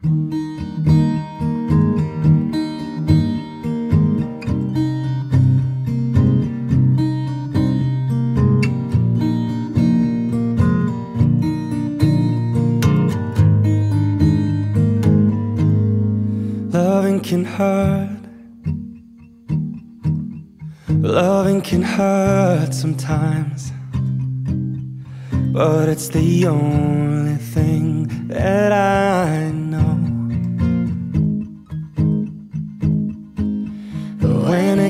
Loving can hurt. Loving can hurt sometimes. But it's the only thing that I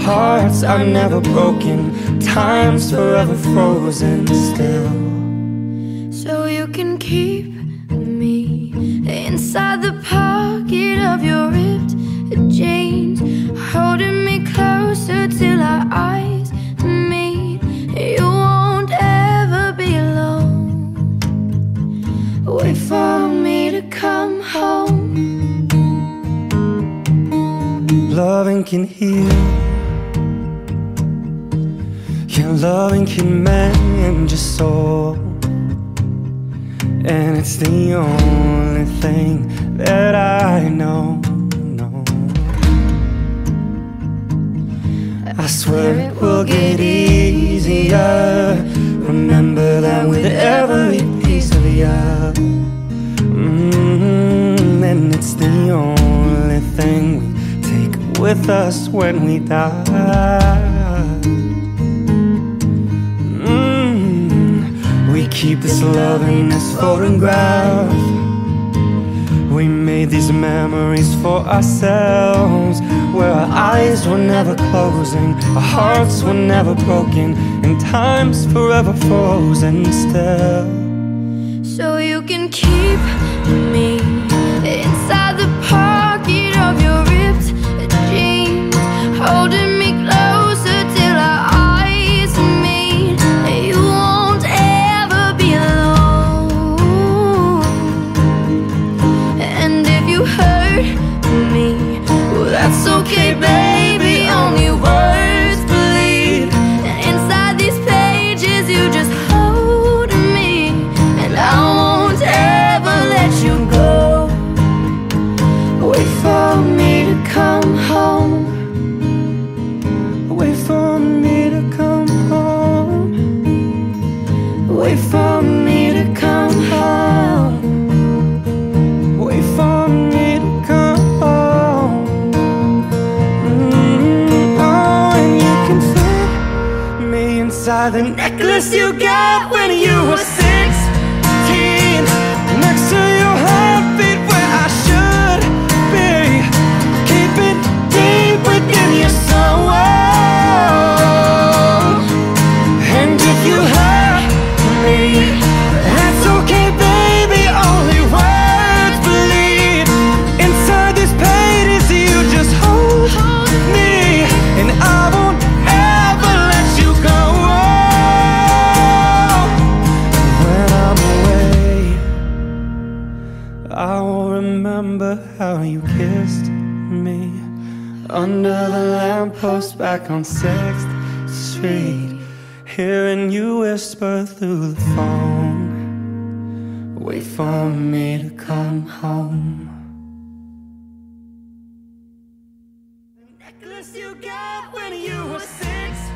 hearts are never broken, time's forever frozen still. So you can keep me inside the pocket of your ripped jeans, holding me closer till our eyes meet. You won't ever be alone. Wait for me to come home. Loving can heal. Yeah, loving can mend your soul. And it's the only thing that I know. know. I swear it will get easier. Remember that with every piece of you. Mm, and it's the only thing we take with us when we die. Keep this love in this photograph. We made these memories for ourselves, where our eyes were never closing, our hearts were never broken, and time's forever frozen still. So you can keep me inside okay, baby. The necklace you got when you were I'll remember how you kissed me under the lamppost back on 6th Street. Hearing you whisper through the phone, wait for me to come home. Reckless you got when you were six.